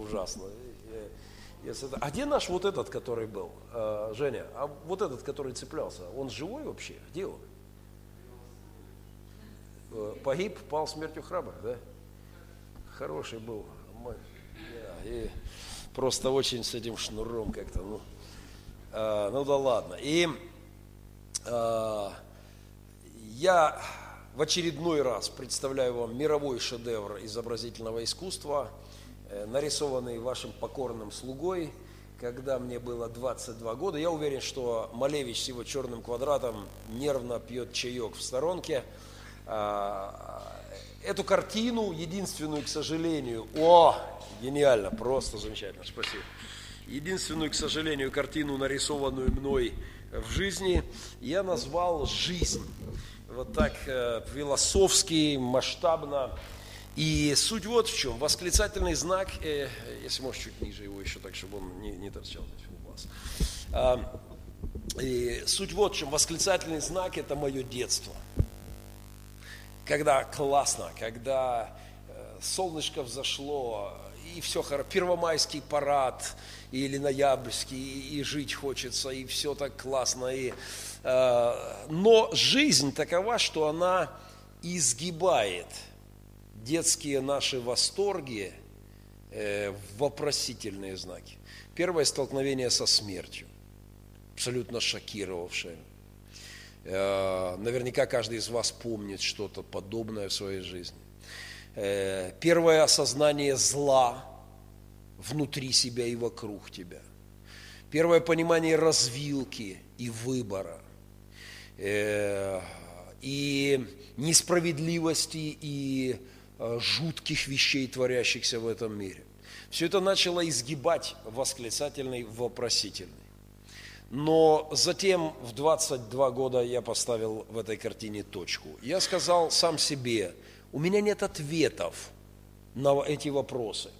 ужасно. Если. А где наш вот этот, который был, а, Женя? А вот этот, который цеплялся, он живой вообще? Где он? Э, погиб, пал смертью храбрых, да? Хороший был. И просто очень с этим шнуром как-то, ну, а, ну да ладно. И а, я в очередной раз представляю вам мировой шедевр изобразительного искусства – нарисованный вашим покорным слугой, когда мне было 22 года. Я уверен, что Малевич с его черным квадратом нервно пьет чаек в сторонке. А, эту картину, единственную, к сожалению, о, гениально, просто замечательно, спасибо. Единственную, к сожалению, картину, нарисованную мной в жизни, я назвал «Жизнь». Вот так э, философски, масштабно, и суть вот в чем. Восклицательный знак, э, если можешь чуть ниже его еще так, чтобы он не, не торчал у вас. А, и суть вот в чем. Восклицательный знак – это мое детство. Когда классно, когда э, солнышко взошло, и все хорошо, первомайский парад, или ноябрьский, и, и жить хочется, и все так классно. И, э, но жизнь такова, что она изгибает – детские наши восторги э, вопросительные знаки. Первое столкновение со смертью, абсолютно шокировавшее. Э, наверняка каждый из вас помнит что-то подобное в своей жизни. Э, первое осознание зла внутри себя и вокруг тебя. Первое понимание развилки и выбора. И несправедливости и Э, жутких вещей, творящихся в этом мире. Все это начало изгибать восклицательный вопросительный. Но затем в 22 года я поставил в этой картине точку. Я сказал сам себе, у меня нет ответов на эти вопросы.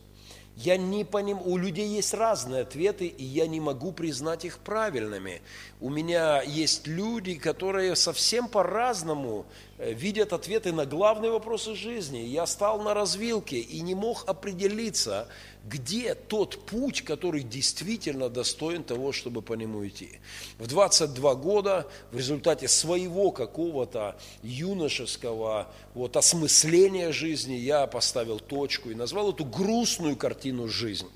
Я не понимаю, у людей есть разные ответы, и я не могу признать их правильными. У меня есть люди, которые совсем по-разному э, видят ответы на главные вопросы жизни. Я стал на развилке и не мог определиться, где тот путь, который действительно достоин того, чтобы по нему идти. В 22 года в результате своего какого-то юношеского вот, осмысления жизни я поставил точку и назвал эту грустную картину жизнь.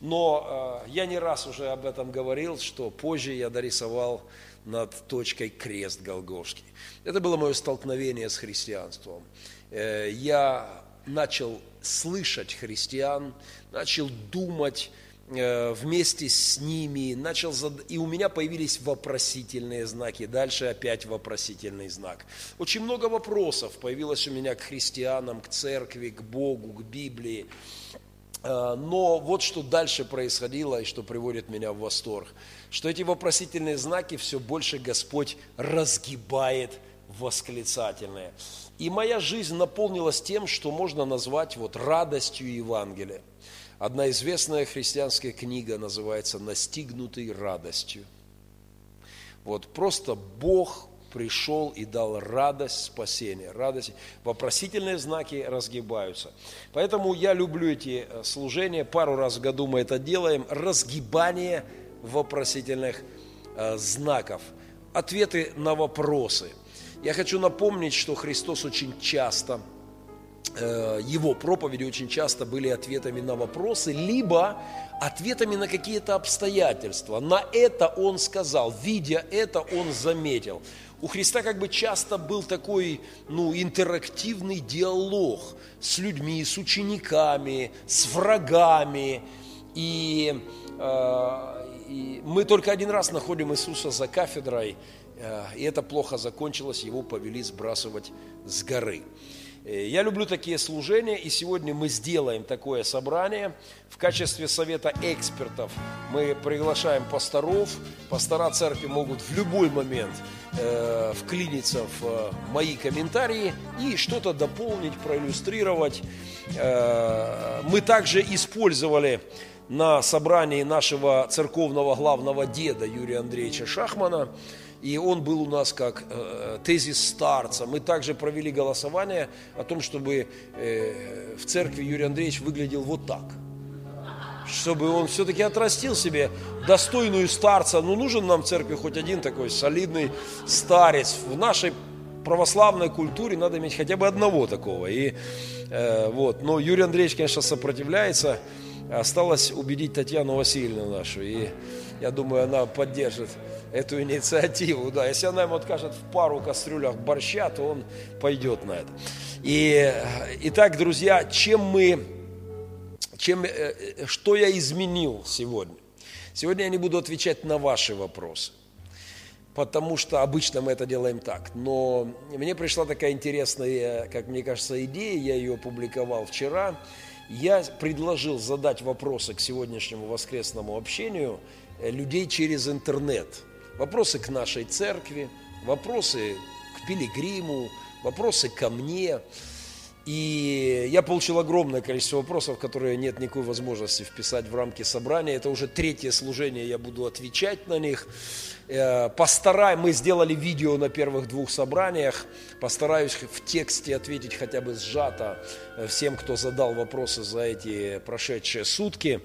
Но э, я не раз уже об этом говорил, что позже я дорисовал над точкой крест Голгофский. Это было мое столкновение с христианством. Э, я начал слышать христиан, начал думать э, вместе с ними, начал зад... и у меня появились вопросительные знаки, дальше опять вопросительный знак. Очень много вопросов появилось у меня к христианам, к церкви, к Богу, к Библии. Э, но вот что дальше происходило и что приводит меня в восторг, что эти вопросительные знаки все больше Господь разгибает восклицательные. И моя жизнь наполнилась тем, что можно назвать вот радостью Евангелия. Одна известная христианская книга называется «Настигнутый радостью». Вот просто Бог пришел и дал радость спасения, радость. Вопросительные знаки разгибаются. Поэтому я люблю эти э, служения, пару раз в году мы это делаем, разгибание вопросительных э, знаков, ответы на вопросы – я хочу напомнить, что Христос очень часто, его проповеди очень часто были ответами на вопросы, либо ответами на какие-то обстоятельства. На это он сказал, видя это, он заметил. У Христа как бы часто был такой ну, интерактивный диалог с людьми, с учениками, с врагами. И, э, и мы только один раз находим Иисуса за кафедрой, Э, и это плохо закончилось, его повели сбрасывать с горы. Э, я люблю такие служения, и сегодня мы сделаем такое собрание. В качестве совета экспертов мы приглашаем пасторов. Пастора церкви могут в любой момент э, вклиниться в э, мои комментарии и что-то дополнить, проиллюстрировать. Э, мы также использовали на собрании нашего церковного главного деда Юрия Андреевича Шахмана – и он был у нас как э, тезис старца. Мы также провели голосование о том, чтобы э, в церкви Юрий Андреевич выглядел вот так. чтобы он все-таки отрастил себе достойную старца. Ну, нужен нам в церкви хоть один такой солидный старец. В нашей православной культуре надо иметь хотя бы одного такого. И, э, вот. Но Юрий Андреевич, конечно, сопротивляется. Осталось убедить Татьяну Васильевну нашу. И я думаю, она поддержит эту инициативу. Да. Если она ему откажет в пару кастрюлях борща, то он пойдет на это. И, итак, друзья, чем мы, чем, э, что я изменил сегодня? Сегодня я не буду отвечать на ваши вопросы, потому что обычно мы это делаем так. Но мне пришла такая интересная, как мне кажется, идея, я ее опубликовал вчера. Я предложил задать вопросы к сегодняшнему воскресному общению э, людей через интернет. Вопросы к нашей церкви, вопросы к пилигриму, вопросы ко мне. И я получил огромное количество вопросов, которые нет никакой возможности вписать в рамки собрания. Это уже третье служение, я буду отвечать на них. Э, постарай, мы сделали видео на первых двух собраниях. Постараюсь в тексте ответить хотя бы сжато э, всем, кто задал вопросы за эти прошедшие сутки.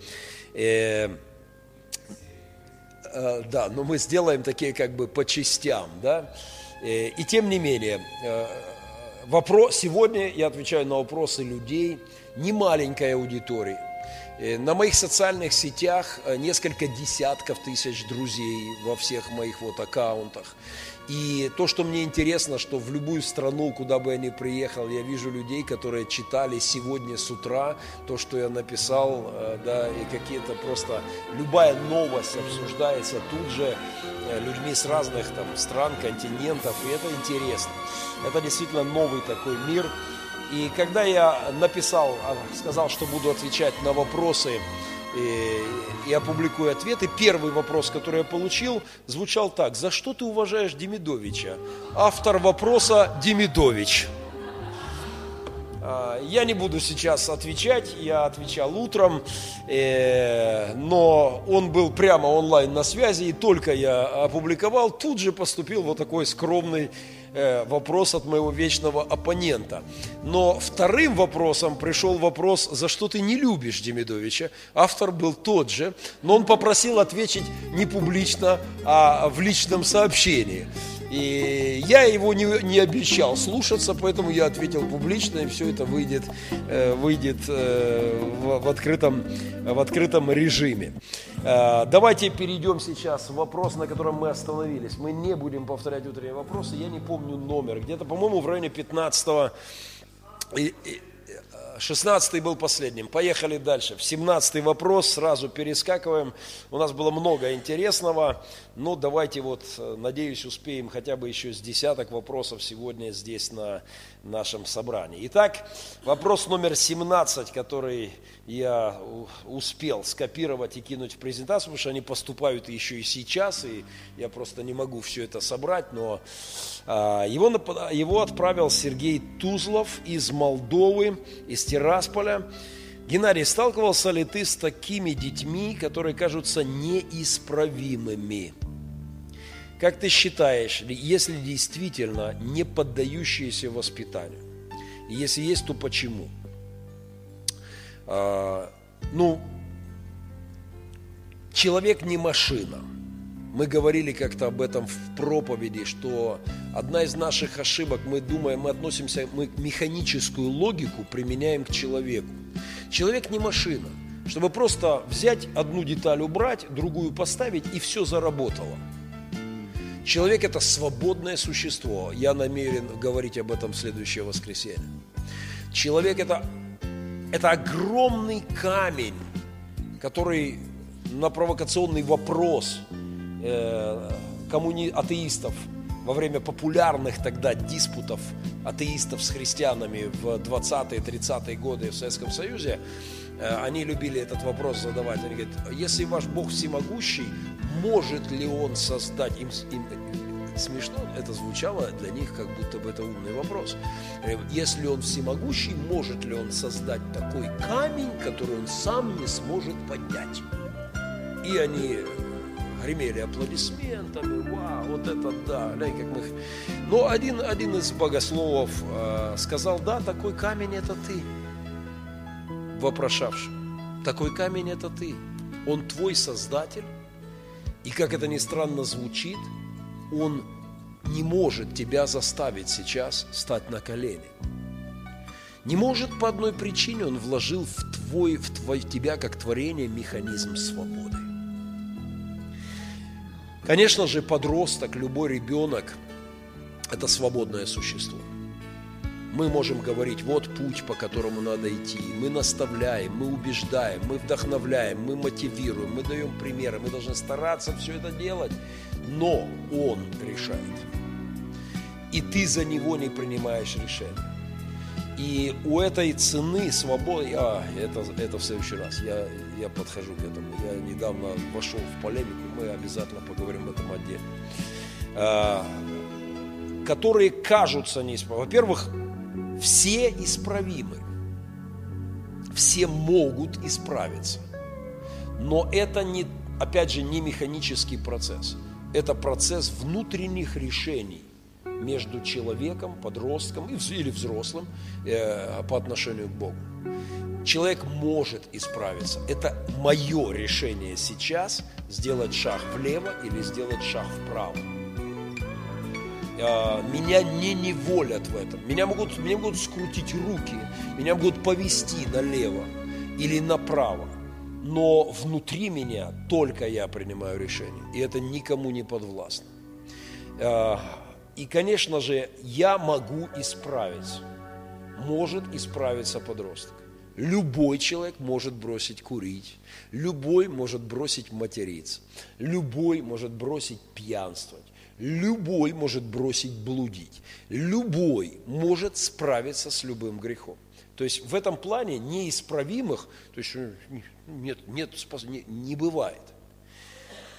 Э, да, но мы сделаем такие как бы по частям, да. Э, и тем не менее, э, вопрос, сегодня я отвечаю на вопросы людей, не маленькой аудитории. На моих социальных сетях несколько десятков тысяч друзей во всех моих вот аккаунтах. И то, что мне интересно, что в любую страну, куда бы я ни приехал, я вижу людей, которые читали сегодня с утра то, что я написал, да, и какие-то просто, любая новость обсуждается тут же Э, людьми с разных там стран, континентов, и это интересно. Это действительно новый такой мир. И когда я написал, а, сказал, что буду отвечать на вопросы э, и опубликую ответы, первый вопрос, который я получил, звучал так. За что ты уважаешь Демидовича? Автор вопроса Демидович. А, я не буду сейчас отвечать, я отвечал утром, э, но он был прямо онлайн на связи, и только я опубликовал, тут же поступил вот такой скромный вопрос от моего вечного оппонента. Но вторым вопросом пришел вопрос, за что ты не любишь Демидовича. Автор был тот же, но он попросил ответить не публично, а в личном сообщении. И я его не, не обещал слушаться, поэтому я ответил публично, и все это выйдет, э, выйдет э, в, в, открытом, в открытом режиме. Э, давайте перейдем сейчас в вопрос, на котором мы остановились. Мы не будем повторять утренние вопросы, я не помню номер, где-то, по-моему, в районе 15 16 был последним. Поехали дальше. В 17 вопрос сразу перескакиваем. У нас было много интересного. Но давайте вот, э, надеюсь, успеем хотя бы еще с десяток вопросов сегодня здесь на нашем собрании. Итак, вопрос номер 17, который я успел скопировать и кинуть в презентацию, потому что они поступают еще и сейчас, и я просто не могу все это собрать, но а, его, его отправил Сергей Тузлов из Молдовы, из Тирасполя. Геннадий, сталкивался ли ты с такими детьми, которые кажутся неисправимыми? Как ты считаешь, если действительно не поддающиеся воспитанию? если есть, то почему? А, ну, человек не машина. Мы говорили как-то об этом в проповеди, что одна из наших ошибок, мы думаем, мы относимся, мы механическую логику применяем к человеку. Человек не машина. Чтобы просто взять одну деталь убрать, другую поставить, и все заработало. Человек – это свободное существо. Я намерен говорить об этом в следующее воскресенье. Человек – это, это огромный камень, который на провокационный вопрос э, коммуни... атеистов во время популярных тогда диспутов атеистов с христианами в 20-е, 30-е годы в Советском Союзе, э, они любили этот вопрос задавать. Они говорят, если ваш Бог всемогущий, может ли Он создать им, им смешно, это звучало для них, как будто бы это умный вопрос. Э, если Он всемогущий, может ли Он создать такой камень, который Он сам не сможет поднять? И они гремели аплодисментами, вау, вот это да, глянь, как мы... Но один, один из богословов э, сказал, да, такой камень это ты, вопрошавший. Такой камень – это ты. Он твой создатель. И как это ни странно звучит, он не может тебя заставить сейчас стать на колени. Не может по одной причине, он вложил в, твой, в, твой, в тебя как творение механизм свободы. Конечно же, подросток, любой ребенок – это свободное существо. Мы можем говорить, вот путь, по которому надо идти. Мы наставляем, мы убеждаем, мы вдохновляем, мы мотивируем, мы даем примеры, мы должны стараться все это делать. Но он решает. И ты за него не принимаешь решение. И у этой цены свободы, а, это, это в следующий раз, я, я подхожу к этому. Я недавно вошел в полемику, мы обязательно поговорим об этом отдельно. А, которые кажутся неисправимыми. Во-первых, все исправимы. Все могут исправиться. Но это, не, опять же, не механический процесс. Это процесс внутренних решений между человеком, подростком или взрослым э, по отношению к Богу. Человек может исправиться. Это мое решение сейчас сделать шаг влево или сделать шаг вправо. А, меня не неволят в этом. Меня могут, меня могут скрутить руки, меня могут повести налево или направо. Но внутри меня только я принимаю решение. И это никому не подвластно. А, и, конечно же, я могу исправить. Может исправиться подросток. Любой человек может бросить курить, любой может бросить материться, любой может бросить пьянствовать, Любой может бросить блудить. Любой может справиться с любым грехом. То есть в этом плане неисправимых, то есть э, нет, нет, не, не бывает.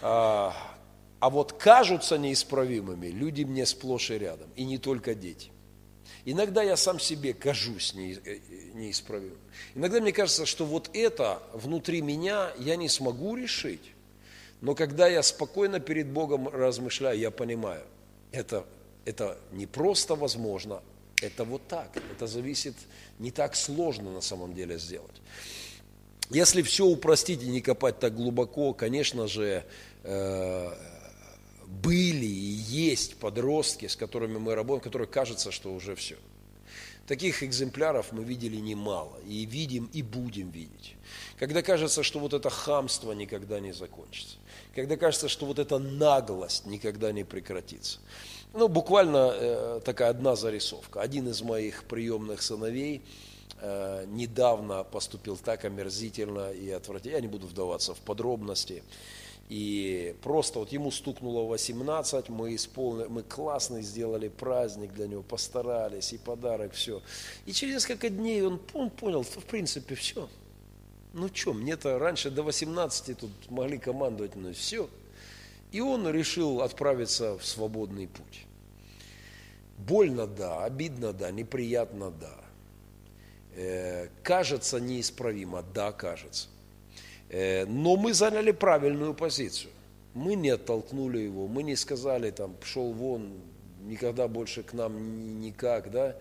А, а вот кажутся неисправимыми люди мне сплошь и рядом, и не только дети. Иногда я сам себе кажусь э, неисправимым. Иногда мне кажется, что вот это внутри меня я не смогу решить. Но когда я спокойно перед Богом размышляю, я понимаю, это, это не просто возможно, это вот так. Это зависит, не так сложно на самом деле сделать. Если все упростить и не копать так глубоко, конечно же, э, были и есть подростки, с которыми мы работаем, которые кажется, что уже все. Таких экземпляров мы видели немало, и видим, и будем видеть. Когда кажется, что вот это хамство никогда не закончится когда кажется, что вот эта наглость никогда не прекратится. Ну, буквально э, такая одна зарисовка. Один из моих приемных сыновей э, недавно поступил так омерзительно и отвратительно. Я не буду вдаваться в подробности. И просто вот ему стукнуло 18, мы, исполнили, мы классный сделали праздник для него, постарались, и подарок, все. И через несколько дней он, он понял, в принципе, все, ну что, мне-то раньше до 18 тут могли командовать, но все. И он решил отправиться в свободный путь. Больно, да, обидно, да, неприятно, да. Э, кажется неисправимо, да, кажется. Э, но мы заняли правильную позицию. Мы не оттолкнули его, мы не сказали, там, пошел вон, никогда больше к нам никак, да.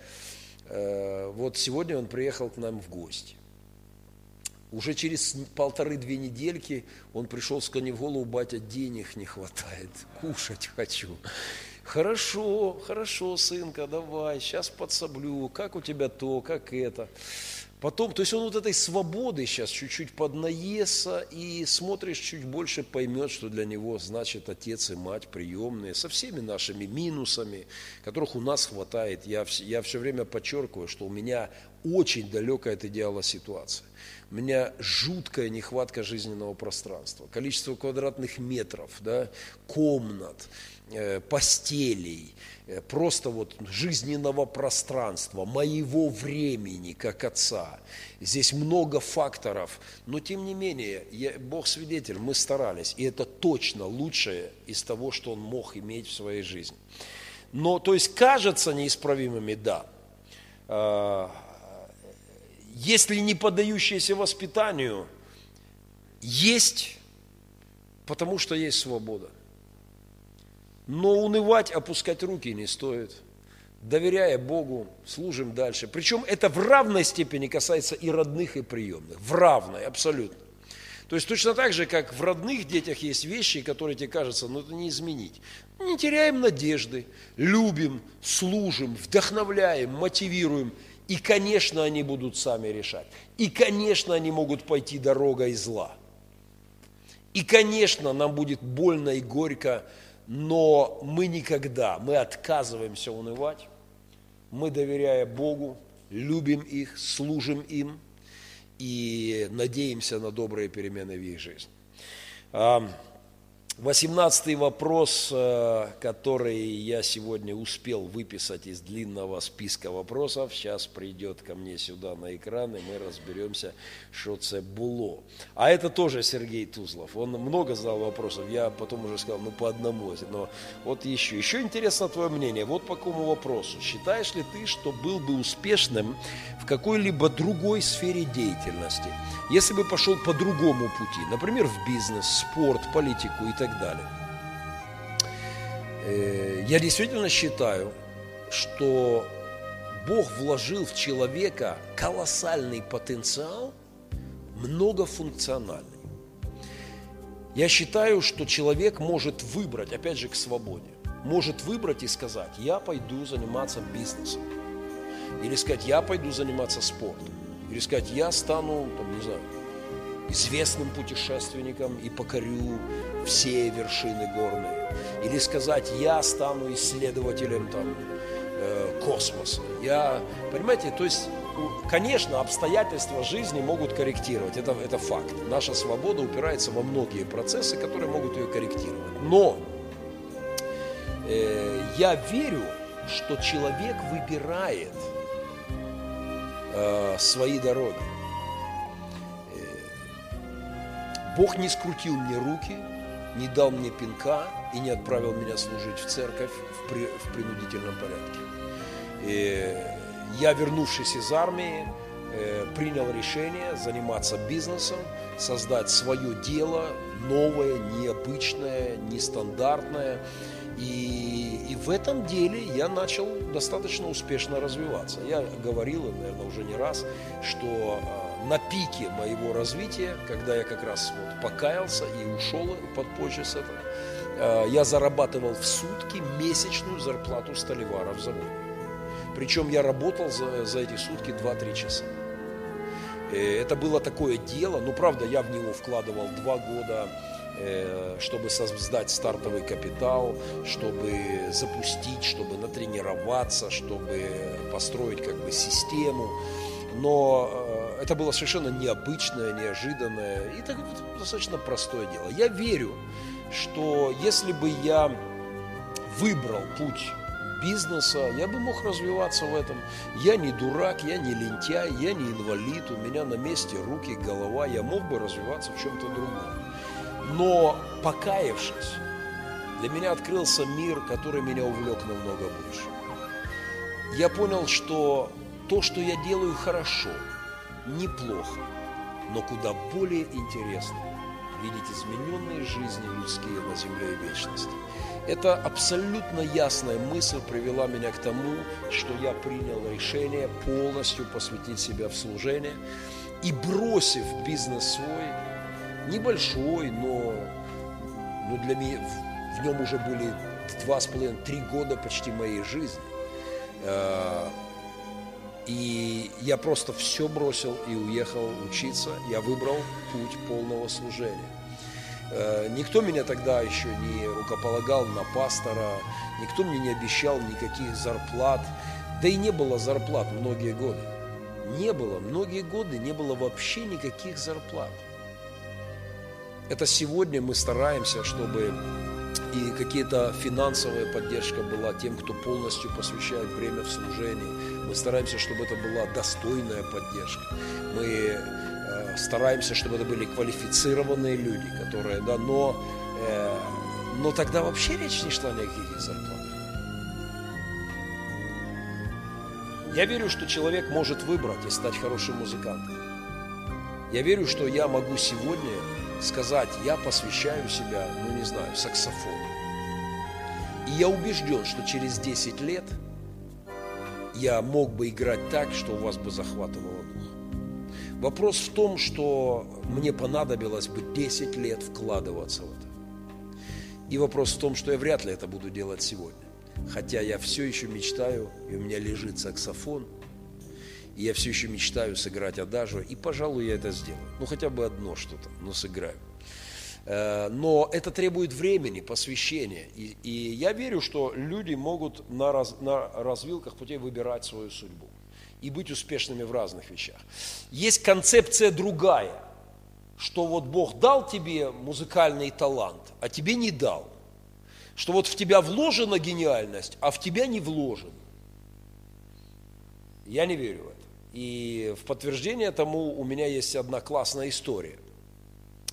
Э, вот сегодня он приехал к нам в гости. Уже через полторы-две недельки он пришел, склонив голову, батя, денег не хватает, кушать хочу. Хорошо, хорошо, сынка, давай, сейчас подсоблю, как у тебя то, как это. Потом, то есть он вот этой свободы сейчас чуть-чуть поднаестся и смотришь чуть больше, поймет, что для него значит отец и мать приемные, со всеми нашими минусами, которых у нас хватает. Я, я все время подчеркиваю, что у меня очень далекая от идеала ситуация. У меня жуткая нехватка жизненного пространства, количество квадратных метров, да, комнат, э, постелей, э, просто вот жизненного пространства, моего времени как отца. Здесь много факторов, но тем не менее, я, Бог свидетель, мы старались, и это точно лучшее из того, что Он мог иметь в своей жизни. Но, то есть, кажется неисправимыми, да, а, если не поддающиеся воспитанию, есть, потому что есть свобода. Но унывать, опускать руки не стоит. доверяя Богу, служим дальше. Причем это в равной степени касается и родных, и приемных. В равной, абсолютно. То есть точно так же, как в родных детях есть вещи, которые тебе кажутся, ну это не изменить. Не теряем надежды, любим, служим, вдохновляем, мотивируем. И, конечно, они будут сами решать. И, конечно, они могут пойти дорогой зла. И, конечно, нам будет больно и горько, но мы никогда, мы отказываемся унывать, мы, доверяя Богу, любим их, служим им и надеемся на добрые перемены в их жизни. Восемнадцатый вопрос, э, который я сегодня успел выписать из длинного списка вопросов, сейчас придет ко мне сюда на экран, и мы разберемся, что это было. А это тоже Сергей Тузлов. Он много задал вопросов, я потом уже сказал, ну по одному. Но вот еще. Еще интересно твое мнение. Вот по какому вопросу. Считаешь ли ты, что был бы успешным в какой-либо другой сфере деятельности, если бы пошел по другому пути, например, в бизнес, спорт, политику и так так далее. Э, я действительно считаю, что Бог вложил в человека колоссальный потенциал, многофункциональный. Я считаю, что человек может выбрать, опять же, к свободе, может выбрать и сказать, я пойду заниматься бизнесом. Или сказать, я пойду заниматься спортом. Или сказать, я стану, там, не знаю, известным путешественником и покорю все вершины горные. Или сказать, я стану исследователем там, э, космоса. Я, понимаете, то есть, конечно, обстоятельства жизни могут корректировать, это, это факт. Наша свобода упирается во многие процессы, которые могут ее корректировать. Но э, я верю, что человек выбирает э, свои дороги. Бог не скрутил мне руки, не дал мне пинка и не отправил меня служить в церковь в, при, в принудительном порядке. И я, вернувшись из армии, э, принял решение заниматься бизнесом, создать свое дело, новое, необычное, нестандартное. И, и в этом деле я начал достаточно успешно развиваться. Я говорил, наверное, уже не раз, что а, на пике моего развития, когда я как раз вот покаялся и ушел под позже с этого, э, я зарабатывал в сутки месячную зарплату столевара в заводе. Причем я работал за, за эти сутки 2-3 часа. Э, это было такое дело, ну правда я в него вкладывал 2 года, э, чтобы создать стартовый капитал, чтобы запустить, чтобы натренироваться, чтобы построить как бы систему. Но это было совершенно необычное, неожиданное и так, достаточно простое дело. Я верю, что если бы я выбрал путь бизнеса, я бы мог развиваться в этом. Я не дурак, я не лентяй, я не инвалид, у меня на месте руки, голова, я мог бы развиваться в чем-то другом. Но покаявшись, для меня открылся мир, который меня увлек намного больше. Я понял, что то, что я делаю хорошо – неплохо, но куда более интересно видеть измененные жизни людские на земле и вечности. Эта абсолютно ясная мысль привела меня к тому, что я принял решение полностью посвятить себя в служение и бросив бизнес свой, небольшой, но, но для меня в, нем уже были два с половиной, три года почти моей жизни э, – и я просто все бросил и уехал учиться. Я выбрал путь полного служения. Э, никто меня тогда еще не рукополагал на пастора, никто мне не обещал никаких зарплат. Да и не было зарплат многие годы. Не было, многие годы не было вообще никаких зарплат. Это сегодня мы стараемся, чтобы и какие-то финансовая поддержка была тем, кто полностью посвящает время в служении. Мы стараемся, чтобы это была достойная поддержка. Мы э, стараемся, чтобы это были квалифицированные люди, которые, да, но, э, но тогда вообще речь не шла ни о каких зарплатах. Я верю, что человек может выбрать и стать хорошим музыкантом. Я верю, что я могу сегодня сказать, я посвящаю себя, ну не знаю, саксофону. И я убежден, что через 10 лет я мог бы играть так, что у вас бы захватывало дух. Вопрос в том, что мне понадобилось бы 10 лет вкладываться в это. И вопрос в том, что я вряд ли это буду делать сегодня. Хотя я все еще мечтаю, и у меня лежит саксофон, и я все еще мечтаю сыграть адажу, и, пожалуй, я это сделаю. Ну, хотя бы одно что-то, но сыграю. Э, но это требует времени, посвящения. И, и я верю, что люди могут на, раз, на развилках путей выбирать свою судьбу и быть успешными в разных вещах. Есть концепция другая, что вот Бог дал тебе музыкальный талант, а тебе не дал. Что вот в тебя вложена гениальность, а в тебя не вложен. Я не верю в это. И в подтверждение тому у меня есть одна классная история.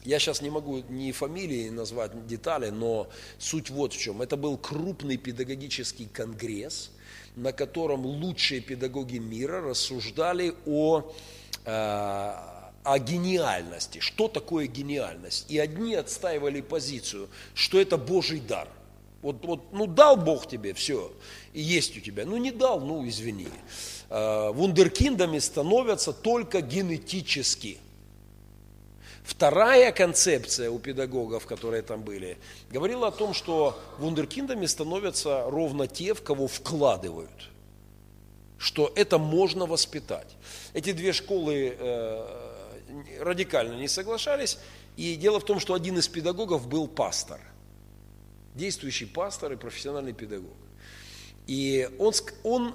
Я сейчас не могу ни фамилии назвать детали, но суть вот в чем. Это был крупный педагогический конгресс, на котором лучшие педагоги мира рассуждали о, э, о гениальности. Что такое гениальность? И одни отстаивали позицию, что это Божий дар. Вот, вот, ну дал Бог тебе все, и есть у тебя. Ну не дал, ну извини. Э, вундеркиндами становятся только генетически. Вторая концепция у педагогов, которые там были, говорила о том, что вундеркиндами становятся ровно те, в кого вкладывают. Что это можно воспитать. Эти две школы э, радикально не соглашались. И дело в том, что один из педагогов был пастор. Действующий пастор и профессиональный педагог. И он, он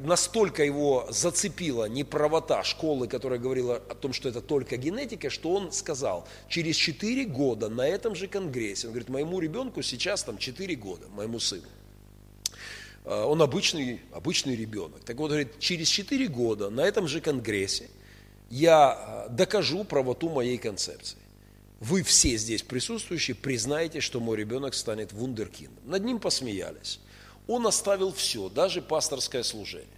настолько его зацепила неправота школы, которая говорила о том, что это только генетика, что он сказал, через 4 года на этом же конгрессе, он говорит, моему ребенку сейчас там 4 года, моему сыну, а, он обычный, обычный ребенок. Так вот, говорит, через 4 года на этом же конгрессе я а, докажу правоту моей концепции. Вы все здесь присутствующие признаете, что мой ребенок станет вундеркиндом. Над ним посмеялись. Он оставил все, даже пасторское служение.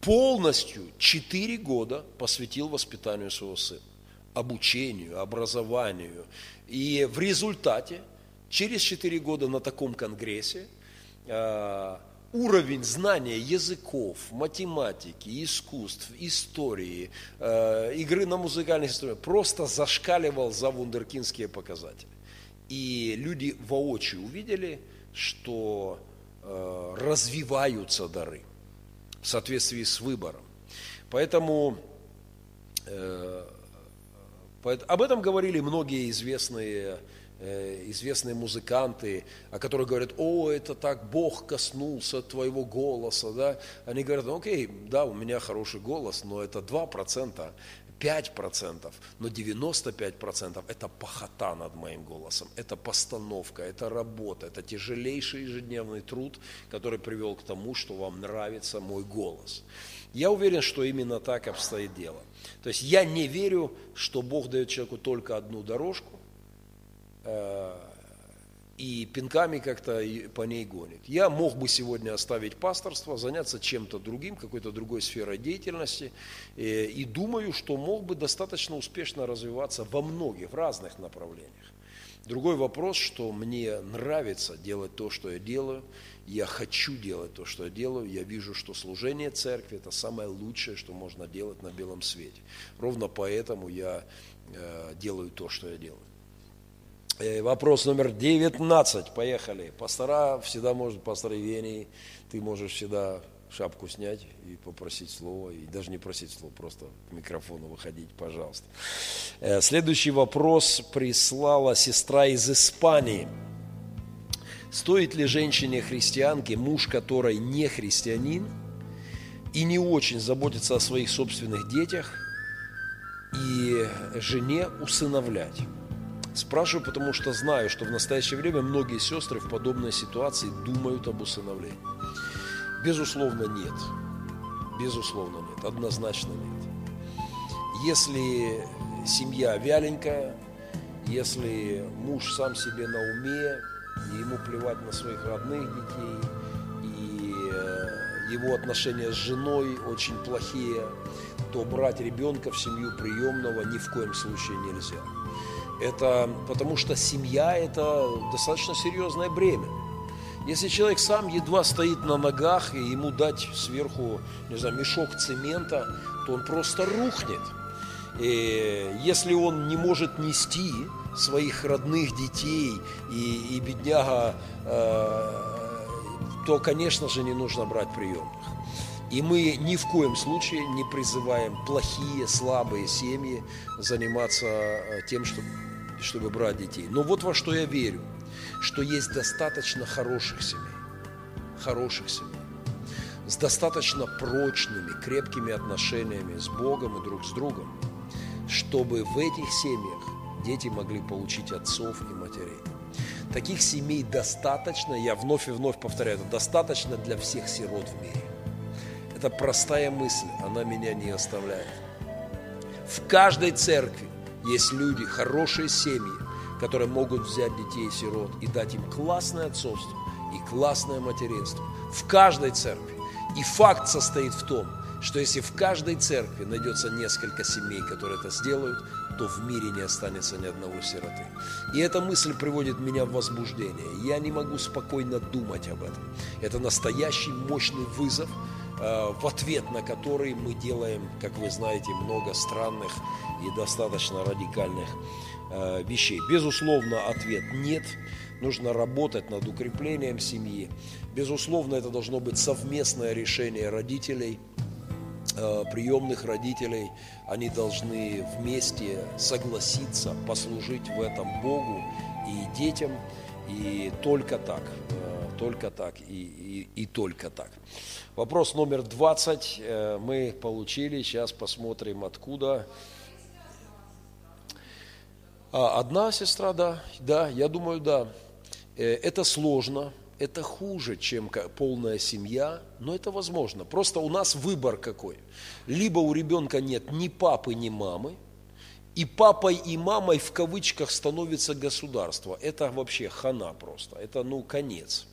Полностью четыре года посвятил воспитанию своего сына, обучению, образованию. И в результате, через четыре года на таком конгрессе, а, уровень знания языков, математики, искусств, истории, а, игры на музыкальных инструментах просто зашкаливал за вундеркинские показатели. И люди воочию увидели – что э, развиваются дары в соответствии с выбором. Поэтому э, об этом говорили многие известные, э, известные музыканты, о которых говорят, о, это так Бог коснулся твоего голоса, да? Они говорят, окей, да, у меня хороший голос, но это 2%, 5%, но 95% это похота над моим голосом, это постановка, это работа, это тяжелейший ежедневный труд, который привел к тому, что вам нравится мой голос. Я уверен, что именно так обстоит дело. То есть я не верю, что Бог дает человеку только одну дорожку, э, и пинками как-то по ней гонит. Я мог бы сегодня оставить пасторство, заняться чем-то другим, какой-то другой сферой деятельности, и, э, и думаю, что мог бы достаточно успешно развиваться во многих, в разных направлениях. Другой вопрос, что мне нравится делать то, что я делаю, я хочу делать то, что я делаю, я вижу, что служение церкви – это самое лучшее, что можно делать на белом свете. Ровно поэтому я э, делаю то, что я делаю. Э, вопрос номер 19. Поехали. Пастора всегда может, пастор Евгений, ты можешь всегда шапку снять и попросить слова, и даже не просить слова, просто к микрофону выходить, пожалуйста. Э, следующий вопрос прислала сестра из Испании. Стоит ли женщине-христианке, муж которой не христианин и не очень заботится о своих собственных детях, и жене усыновлять? Спрашиваю, потому что знаю, что в настоящее время многие сестры в подобной ситуации думают об усыновлении. Безусловно, нет. Безусловно, нет. Однозначно нет. Если семья вяленькая, если муж сам себе на уме, и ему плевать на своих родных детей, и э, его отношения с женой очень плохие, то брать ребенка в семью приемного ни в коем случае нельзя. Это потому что семья – это достаточно серьезное бремя. Если человек сам едва стоит на ногах, и ему дать сверху, не знаю, мешок цемента, то он просто рухнет. И если он не может нести своих родных детей и, и бедняга, э, то, конечно же, не нужно брать приемных. И мы ни в коем случае не призываем плохие, слабые семьи заниматься э, тем, чтобы, чтобы брать детей. Но вот во что я верю – что есть достаточно хороших семей, хороших семей, с достаточно прочными, крепкими отношениями с Богом и друг с другом, чтобы в этих семьях дети могли получить отцов и матерей. Таких семей достаточно, я вновь и вновь повторяю, это достаточно для всех сирот в мире. Это простая мысль, она меня не оставляет. В каждой церкви есть люди, хорошие семьи, которые могут взять детей-сирот и дать им классное отцовство и классное материнство в каждой церкви. И факт состоит в том, что если в каждой церкви найдется несколько семей, которые это сделают, то в мире не останется ни одного сироты. И эта мысль приводит меня в возбуждение. Я не могу спокойно думать об этом. Это настоящий мощный вызов, в ответ на который мы делаем, как вы знаете, много странных и достаточно радикальных Э, вещей. Безусловно, ответ нет. Нужно работать над укреплением семьи. Безусловно, это должно быть совместное решение родителей, э, приемных родителей. Они должны вместе согласиться, послужить в этом Богу и детям. И только так, э, только так и, и, и только так. Вопрос номер 20 мы получили. Сейчас посмотрим, откуда. А одна сестра, да, да, я думаю, да. Э, это сложно, это хуже, чем полная семья, но это возможно. Просто у нас выбор какой. Либо у ребенка нет ни папы, ни мамы, и папой и мамой в кавычках становится государство. Это вообще хана просто, это ну конец.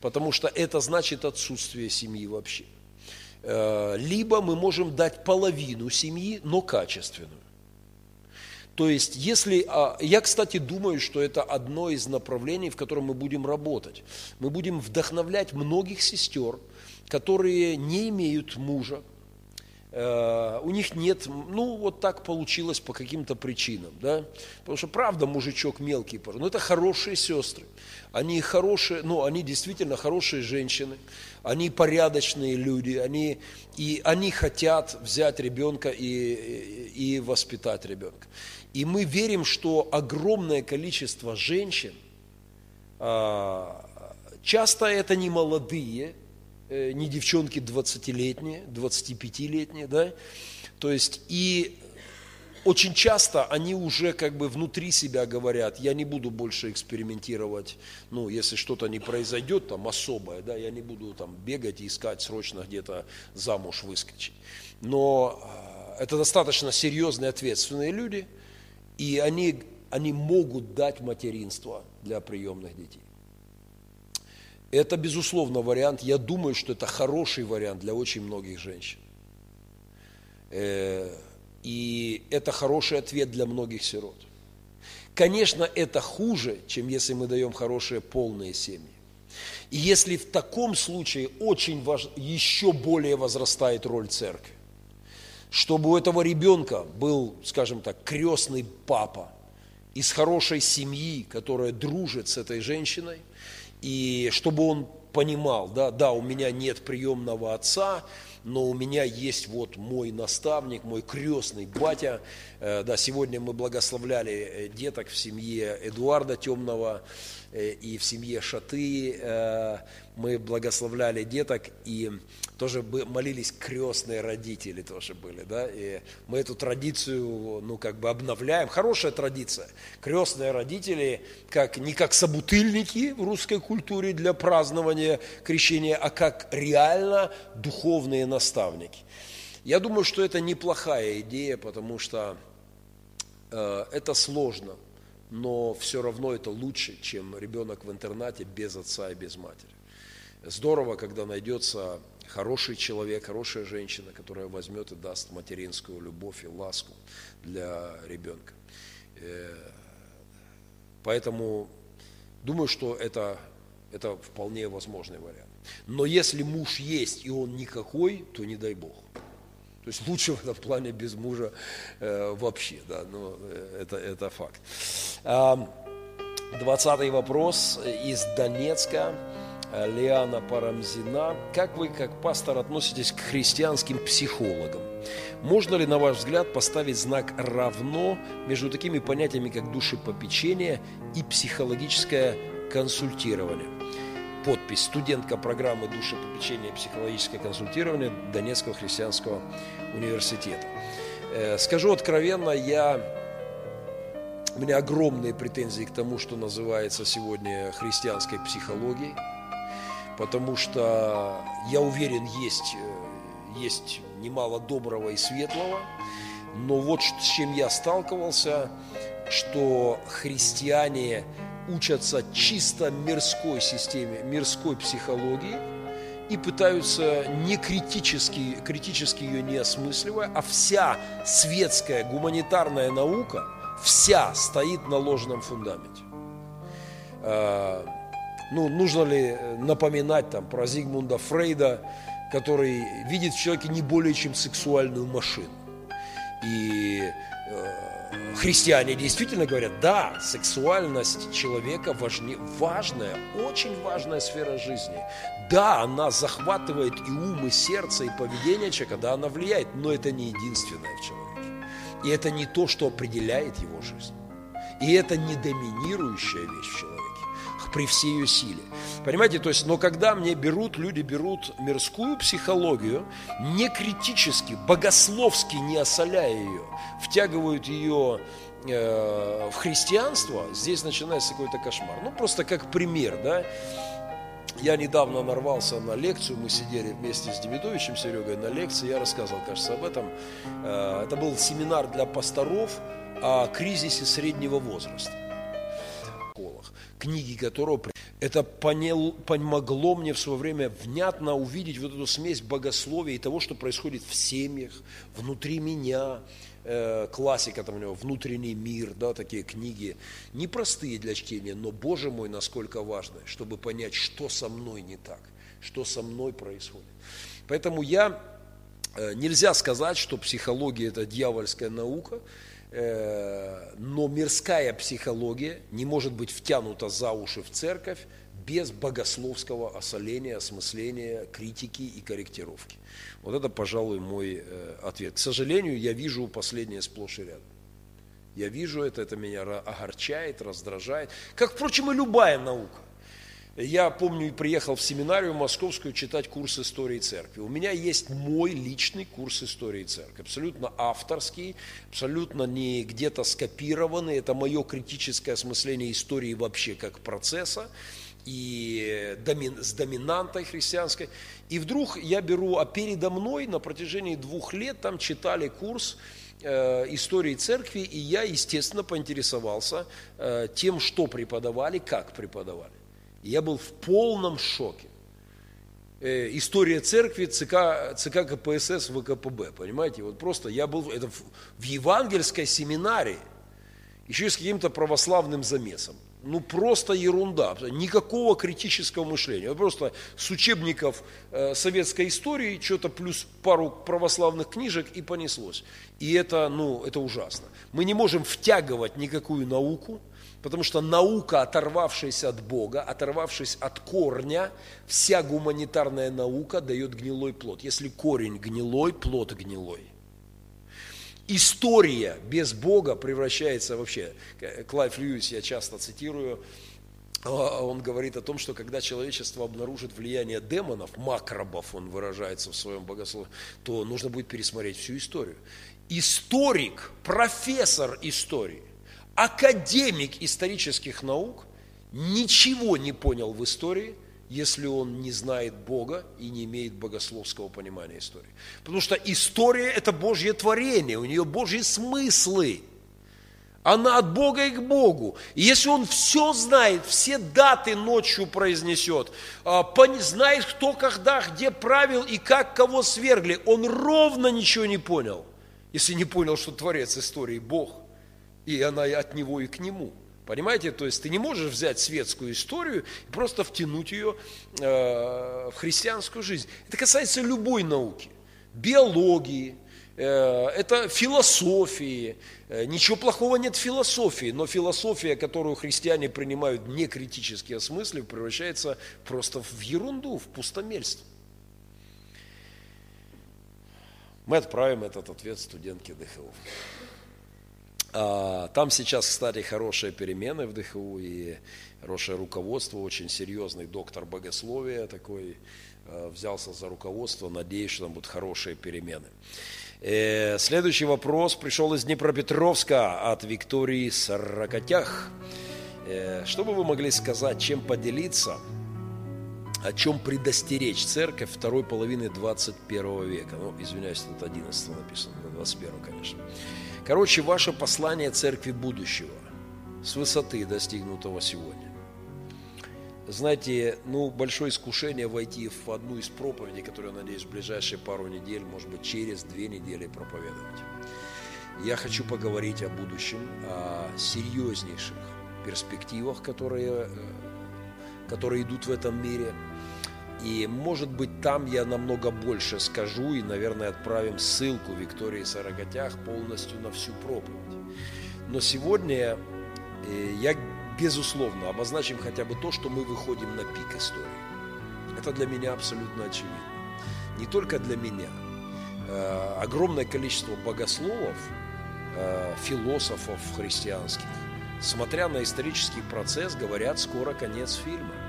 Потому что это значит отсутствие семьи вообще. Э, либо мы можем дать половину семьи, но качественную. То есть, если... А, я, кстати, думаю, что это одно из направлений, в котором мы будем работать. Мы будем вдохновлять многих сестер, которые не имеют мужа, у них нет, ну, вот так получилось по каким-то причинам, да, потому что, правда, мужичок мелкий, но это хорошие сестры, они хорошие, ну, они действительно хорошие женщины, они порядочные люди, они, и они хотят взять ребенка и, и, воспитать ребенка. И мы верим, что огромное количество женщин, а, часто это не молодые, э, не девчонки 20-летние, 25-летние, да, то есть и очень часто они уже как бы внутри себя говорят, я не буду больше экспериментировать, ну, если что-то не произойдет там особое, да, я не буду там бегать и искать срочно где-то замуж выскочить. Но а, это достаточно серьезные, ответственные люди – и они, они могут дать материнство для приемных детей. Это, безусловно, вариант. Я думаю, что это хороший вариант для очень многих женщин. Э, и это хороший ответ для многих сирот. Конечно, это хуже, чем если мы даем хорошие полные семьи. И если в таком случае очень важ... еще более возрастает роль церкви чтобы у этого ребенка был, скажем так, крестный папа из хорошей семьи, которая дружит с этой женщиной, и чтобы он понимал, да, да, у меня нет приемного отца, но у меня есть вот мой наставник, мой крестный батя. Э, да, сегодня мы благословляли э, деток в семье Эдуарда Темного э, и в семье Шаты. Мы благословляли деток и тоже молились крестные родители тоже были, да, и мы эту традицию, ну, как бы обновляем, хорошая традиция, крестные родители, как, не как собутыльники в русской культуре для празднования крещения, а как реально духовные наставники. Я думаю, что это неплохая идея, потому что э, это сложно, но все равно это лучше, чем ребенок в интернате без отца и без матери. Здорово, когда найдется хороший человек, хорошая женщина, которая возьмет и даст материнскую любовь и ласку для ребенка. Э, поэтому думаю, что это Это вполне возможный вариант. Но если муж есть и он никакой, то не дай Бог. То есть лучше в этом плане без мужа э, вообще, да, но э, это, это факт. Двадцатый вопрос из Донецка. Лиана Парамзина. Как вы, как пастор, относитесь к христианским психологам? Можно ли, на ваш взгляд, поставить знак «равно» между такими понятиями, как душепопечение и психологическое консультирование? Подпись «Студентка программы душепопечения и психологическое консультирование Донецкого христианского университета». Э, скажу откровенно, я у меня огромные претензии к тому, что называется сегодня христианской психологией потому что я уверен, есть, э, есть немало доброго и светлого, но вот с чем я сталкивался, что христиане учатся чисто мирской системе, мирской психологии и пытаются не критически, критически ее не осмысливая, а вся светская гуманитарная наука, вся стоит на ложном фундаменте. Ну, нужно ли э, напоминать там про Зигмунда Фрейда, который видит в человеке не более чем сексуальную машину. И э, христиане действительно говорят, да, сексуальность человека важнее, важная, очень важная сфера жизни. Да, она захватывает и ум, и сердце, и поведение человека, да, она влияет, но это не единственное в человеке. И это не то, что определяет его жизнь. И это не доминирующая вещь в человеке при всей ее силе. Понимаете, то есть, но когда мне берут, люди берут мирскую психологию, не критически, богословски не осоляя ее, втягивают ее э, в христианство, здесь начинается какой-то кошмар. Ну, просто как пример, да, я недавно нарвался на лекцию, мы сидели вместе с Демидовичем Серегой на лекции, я рассказывал, кажется, об этом. Э, это был семинар для пасторов о кризисе среднего возраста книги которого это помогло мне в свое время внятно увидеть вот эту смесь богословия и того, что происходит в семьях, внутри меня, э, классика там у него, внутренний мир, да, такие книги, непростые для чтения, но, Боже мой, насколько важно, чтобы понять, что со мной не так, что со мной происходит. Поэтому я, э, нельзя сказать, что психология – это дьявольская наука, но мирская психология не может быть втянута за уши в церковь без богословского осоления, осмысления, критики и корректировки. Вот это, пожалуй, мой э, ответ. К сожалению, я вижу последнее сплошь и рядом. Я вижу это, это меня огорчает, раздражает, как, впрочем, и любая наука. Я помню, приехал в семинарию московскую читать курс истории церкви. У меня есть мой личный курс истории церкви, абсолютно авторский, абсолютно не где-то скопированный. Это мое критическое осмысление истории вообще как процесса и с доминантой христианской. И вдруг я беру, а передо мной на протяжении двух лет там читали курс э, истории церкви, и я, естественно, поинтересовался э, тем, что преподавали, как преподавали. Я был в полном шоке. Э, история церкви, ЦК, ЦК КПСС, ВКПБ, понимаете? Вот просто я был это в, в евангельской семинарии, еще и с каким-то православным замесом. Ну, просто ерунда, никакого критического мышления. Вот просто с учебников э, советской истории, что-то плюс пару православных книжек и понеслось. И это, ну, это ужасно. Мы не можем втягивать никакую науку, Потому что наука, оторвавшись от Бога, оторвавшись от корня, вся гуманитарная наука дает гнилой плод. Если корень гнилой, плод гнилой. История без Бога превращается вообще, Клайв Льюис я часто цитирую, а, он говорит о том, что когда человечество обнаружит влияние демонов, макробов, он выражается в своем богословии, то нужно будет пересмотреть всю историю. Историк, профессор истории – академик исторических наук ничего не понял в истории, если он не знает Бога и не имеет богословского понимания истории. Потому что история – это Божье творение, у нее Божьи смыслы. Она от Бога и к Богу. И если он все знает, все даты ночью произнесет, а, знает, кто когда, где правил и как кого свергли, он ровно ничего не понял, если не понял, что Творец истории Бог – и она и от него и к нему. Понимаете? То есть ты не можешь взять светскую историю и просто втянуть ее э, в христианскую жизнь. Это касается любой науки. Биологии, э, это философии. Э, ничего плохого нет в философии, но философия, которую христиане принимают не критически осмыслив, превращается просто в ерунду, в пустомельство. Мы отправим этот ответ студентке ДХУ. А, там сейчас, кстати, хорошие перемены в ДХУ и хорошее руководство, очень серьезный доктор богословия такой а, взялся за руководство, надеюсь, что там будут хорошие перемены. Э, следующий вопрос пришел из Днепропетровска от Виктории Сорокотях. Э, что бы вы могли сказать, чем поделиться – о чем предостеречь церковь второй половины 21 века. Ну, извиняюсь, тут 11 написано, на 21, конечно. Короче, ваше послание церкви будущего с высоты достигнутого сегодня. Знаете, ну, большое искушение войти в одну из проповедей, которую, я надеюсь, в ближайшие пару недель, может быть, через две недели проповедовать. Я хочу поговорить о будущем, о серьезнейших перспективах, которые э, которые идут в этом мире. И, может быть, там я намного больше скажу и, наверное, отправим ссылку Виктории Сарагатях полностью на всю проповедь. Но сегодня э, я, безусловно, обозначим хотя бы то, что мы выходим на пик истории. Это для меня абсолютно очевидно. Не только для меня. Э, огромное количество богословов, э, философов христианских, смотря на исторический процесс, говорят, скоро конец фильма.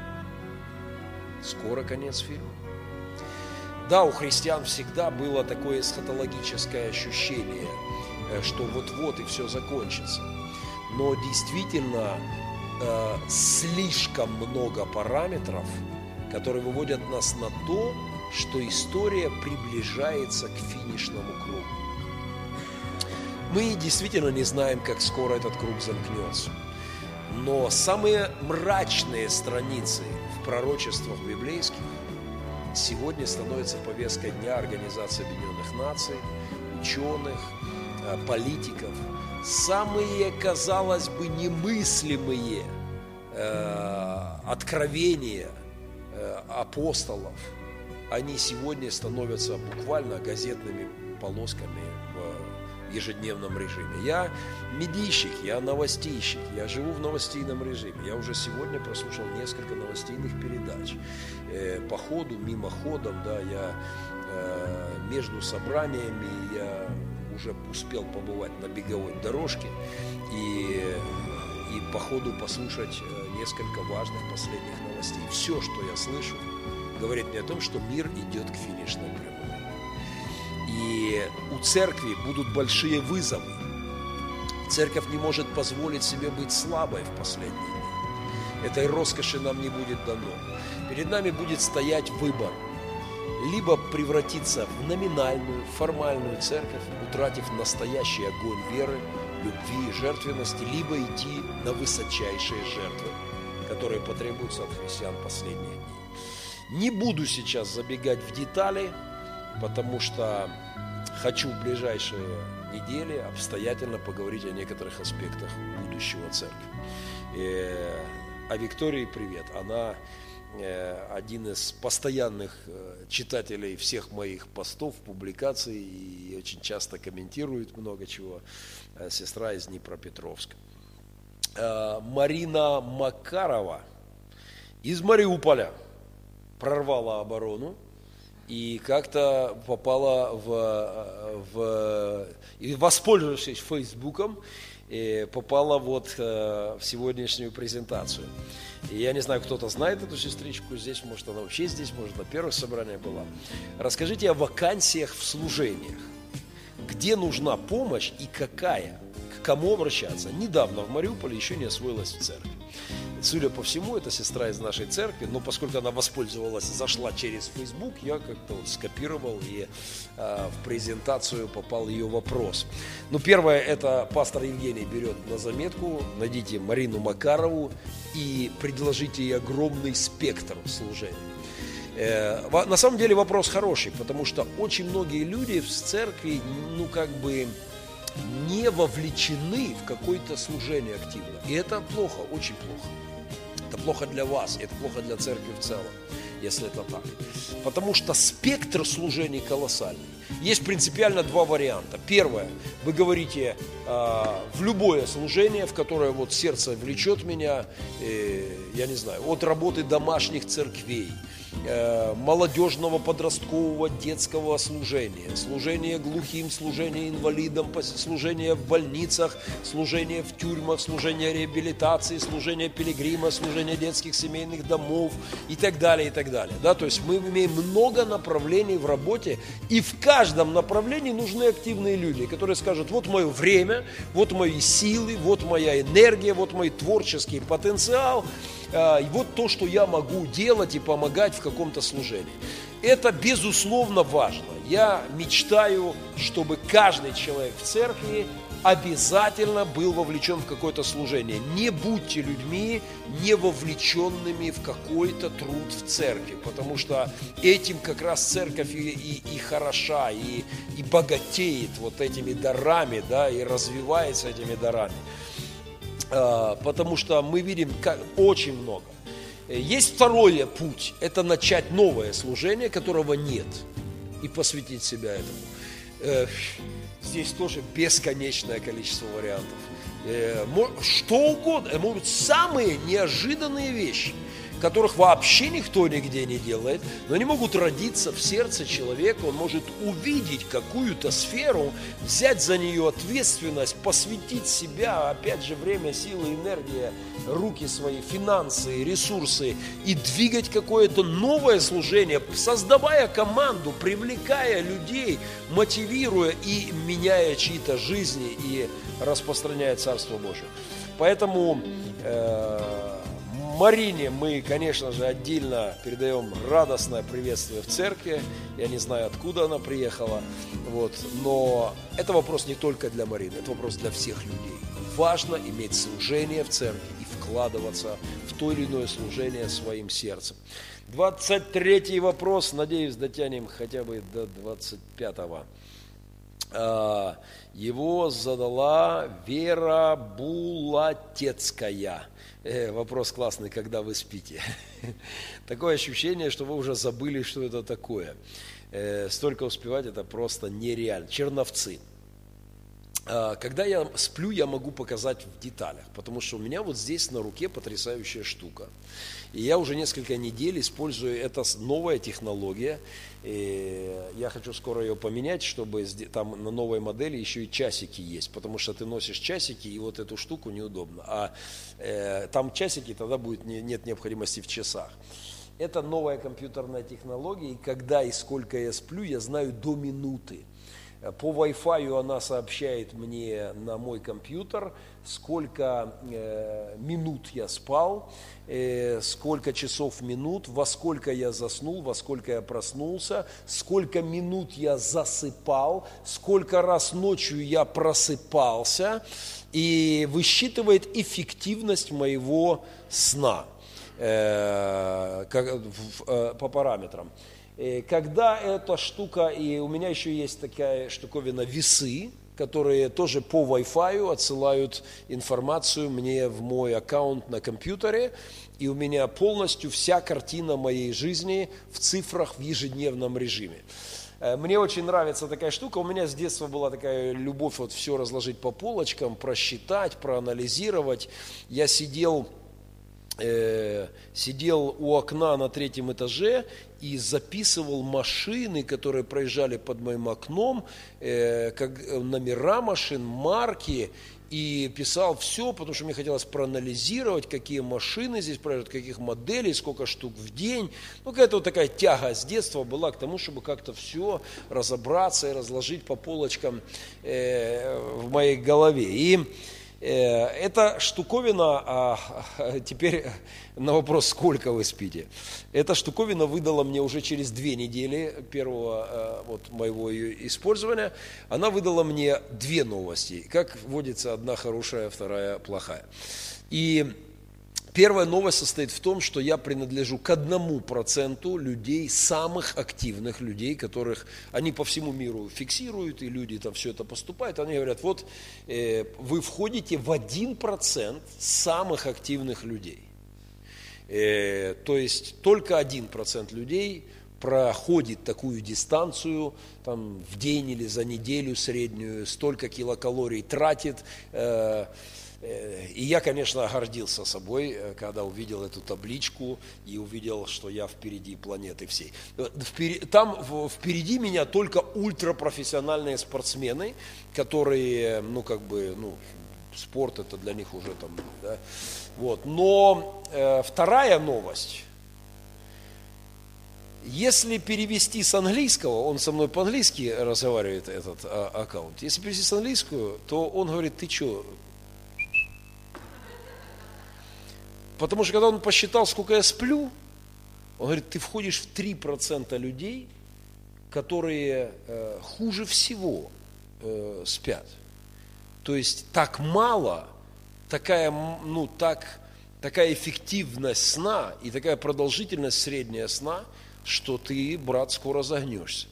Скоро конец фильма. Да, у христиан всегда было такое эсхатологическое ощущение, э, что вот-вот и все закончится. Но действительно э, слишком много параметров, которые выводят нас на то, что история приближается к финишному кругу. Мы действительно не знаем, как скоро этот круг замкнется. Но самые мрачные страницы пророчествах библейских сегодня становятся повесткой дня Организации Объединенных Наций, ученых, э, политиков. Самые, казалось бы, немыслимые э, откровения э, апостолов, они сегодня становятся буквально газетными полосками ежедневном режиме. Я медийщик, я новостейщик, я живу в новостейном режиме. Я уже сегодня прослушал несколько новостейных передач. Э, по ходу, мимоходом, да, я э, между собраниями я уже успел побывать на беговой дорожке и, и по ходу послушать э, несколько важных последних новостей. Все, что я слышу, говорит мне о том, что мир идет к финишной прямой. И у церкви будут большие вызовы. Церковь не может позволить себе быть слабой в последние дни. Этой роскоши нам не будет дано. Перед нами будет стоять выбор. Либо превратиться в номинальную, формальную церковь, утратив настоящий огонь веры, любви и жертвенности, либо идти на высочайшие жертвы, которые потребуются от христиан последних дней. Не буду сейчас забегать в детали, потому что хочу в ближайшие недели обстоятельно поговорить о некоторых аспектах будущего церкви. И, а Виктории привет. Она э, один из постоянных э, читателей всех моих постов, публикаций и очень часто комментирует много чего. Э, сестра из Днепропетровска. Марина Макарова из Мариуполя прорвала оборону и как-то попала в, в и воспользовавшись Фейсбуком, и попала вот э, в сегодняшнюю презентацию. И я не знаю, кто-то знает эту сестричку здесь, может, она вообще здесь, может, на первое собрание была. Расскажите о вакансиях в служениях. Где нужна помощь и какая? К кому обращаться? Недавно в Мариуполе еще не освоилась в церкви. Судя по всему, это сестра из нашей церкви, но поскольку она воспользовалась, зашла через Facebook, я как-то вот скопировал и э, в презентацию попал ее вопрос. Ну, первое, это пастор Евгений берет на заметку, найдите Марину Макарову и предложите ей огромный спектр служения. Э, на самом деле вопрос хороший, потому что очень многие люди в церкви, ну, как бы не вовлечены в какое-то служение активно. И это плохо, очень плохо. Это плохо для вас, это плохо для церкви в целом, если это так. Потому что спектр служений колоссальный. Есть принципиально два варианта. Первое, вы говорите э, в любое служение, в которое вот сердце влечет меня, э, я не знаю, от работы домашних церквей, молодежного, подросткового, детского служения, служение глухим, служение инвалидам, служение в больницах, служение в тюрьмах, служение реабилитации, служение пилигрима, служение детских семейных домов и так далее, и так далее. Да, то есть мы имеем много направлений в работе, и в каждом направлении нужны активные люди, которые скажут, вот мое время, вот мои силы, вот моя энергия, вот мой творческий потенциал, и вот то, что я могу делать и помогать в каком-то служении. Это безусловно важно. Я мечтаю, чтобы каждый человек в церкви обязательно был вовлечен в какое-то служение. Не будьте людьми, не вовлеченными в какой-то труд в церкви, потому что этим как раз церковь и, и, и хороша, и, и богатеет вот этими дарами, да, и развивается этими дарами. А, потому что мы видим очень много. Есть второй путь, это начать новое служение, которого нет, и посвятить себя этому. Здесь тоже бесконечное количество вариантов. Э, что угодно, могут самые неожиданные вещи – которых вообще никто нигде не делает, но они могут родиться в сердце человека, он может увидеть какую-то сферу, взять за нее ответственность, посвятить себя, опять же, время, силы, энергия, руки свои, финансы, ресурсы и двигать какое-то новое служение, создавая команду, привлекая людей, мотивируя и меняя чьи-то жизни и распространяя Царство Божие. Поэтому э, Марине мы, конечно же, отдельно передаем радостное приветствие в церкви. Я не знаю, откуда она приехала. Вот. Но это вопрос не только для Марины, это вопрос для всех людей. Важно иметь служение в церкви и вкладываться в то или иное служение своим сердцем. 23 вопрос, надеюсь, дотянем хотя бы до 25-го. А, его задала Вера Булатецкая. Э, вопрос классный, когда вы спите. Такое ощущение, что вы уже забыли, что это такое. Э, столько успевать, это просто нереально. Черновцы. А, когда я сплю, я могу показать в деталях, потому что у меня вот здесь на руке потрясающая штука. И я уже несколько недель использую, это новая технология, и я хочу скоро ее поменять, чтобы там на новой модели еще и часики есть, потому что ты носишь часики, и вот эту штуку неудобно. А э, там часики, тогда будет, не, нет необходимости в часах. Это новая компьютерная технология, и когда и сколько я сплю, я знаю до минуты. По Wi-Fi она сообщает мне на мой компьютер, сколько э, минут я спал, э, сколько часов минут, во сколько я заснул, во сколько я проснулся, сколько минут я засыпал, сколько раз ночью я просыпался и высчитывает эффективность моего сна э, как, э, по параметрам. Э, когда эта штука, и у меня еще есть такая штуковина весы, которые тоже по Wi-Fi отсылают информацию мне в мой аккаунт на компьютере, и у меня полностью вся картина моей жизни в цифрах в ежедневном режиме. Э, мне очень нравится такая штука. У меня с детства была такая любовь вот все разложить по полочкам, просчитать, проанализировать. Я сидел Э, сидел у окна на третьем этаже и записывал машины, которые проезжали под моим окном, э, как номера машин, марки, и писал все, потому что мне хотелось проанализировать, какие машины здесь проезжают, каких моделей, сколько штук в день. Ну, какая-то вот такая тяга с детства была к тому, чтобы как-то все разобраться и разложить по полочкам э, в моей голове. И Э, эта штуковина, а, теперь на вопрос, сколько вы спите, эта штуковина выдала мне уже через две недели первого э, вот, моего ее использования, она выдала мне две новости, как вводится одна хорошая, вторая плохая. И Первая новость состоит в том, что я принадлежу к одному проценту людей, самых активных людей, которых они по всему миру фиксируют, и люди там все это поступают. Они говорят, вот э, вы входите в один процент самых активных людей. Э, то есть только один процент людей проходит такую дистанцию там, в день или за неделю среднюю, столько килокалорий тратит. Э, и я, конечно, гордился собой, э, когда увидел эту табличку и увидел, что я впереди планеты всей. Э, там впереди меня только ультрапрофессиональные спортсмены, которые, ну, как бы, ну, спорт это для них уже там, да. Вот. Но э, вторая новость. Если перевести с английского, он со мной по-английски разговаривает, этот а, аккаунт, если перевести с английского, то он говорит, ты что, Потому что когда он посчитал, сколько я сплю, он говорит, ты входишь в 3% людей, которые э, хуже всего э, спят. То есть так мало, такая, ну, так, такая эффективность сна и такая продолжительность средняя сна, что ты, брат, скоро загнешься.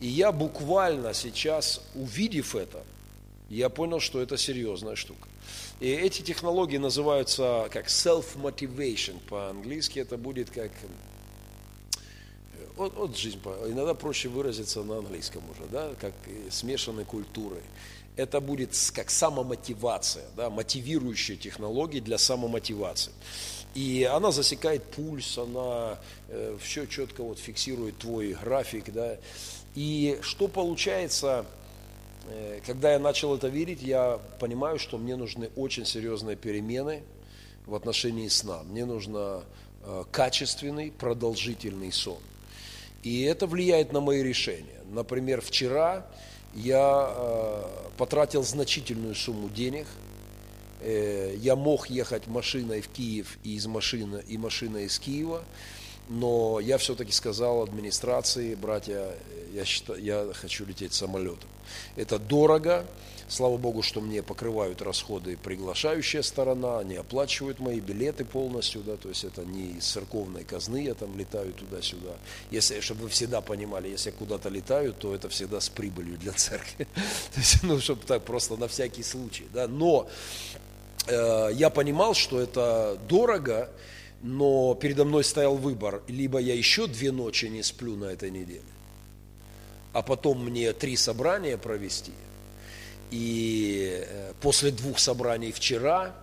И я буквально сейчас, увидев это, я понял, что это серьезная штука. И эти технологии называются как self-motivation по-английски. Это будет как... Вот, вот жизнь, иногда проще выразиться на английском уже, да, как смешанной культуры. Это будет как самомотивация, да, мотивирующая технология для самомотивации. И она засекает пульс, она э, все четко вот фиксирует твой график, да. И что получается, Э, когда я начал это верить, я понимаю, что мне нужны очень серьезные перемены в отношении сна. Мне нужно э, качественный, продолжительный сон. И это влияет на мои решения. Например, вчера я э, потратил значительную сумму денег. Я мог ехать машиной в Киев и из машины, и машиной из Киева но я все-таки сказал администрации, братья, я, считаю, я хочу лететь самолетом. Это дорого, слава богу, что мне покрывают расходы приглашающая сторона, они оплачивают мои билеты полностью, да, то есть это не из церковной казны, я там летаю туда-сюда. Если, чтобы вы всегда понимали, если я куда-то летаю, то это всегда с прибылью для церкви. То есть, ну, чтобы так просто на всякий случай, да. Но э, я понимал, что это дорого, но передо мной стоял выбор, либо я еще две ночи не сплю на этой неделе, а потом мне три собрания провести. И э, после двух собраний вчера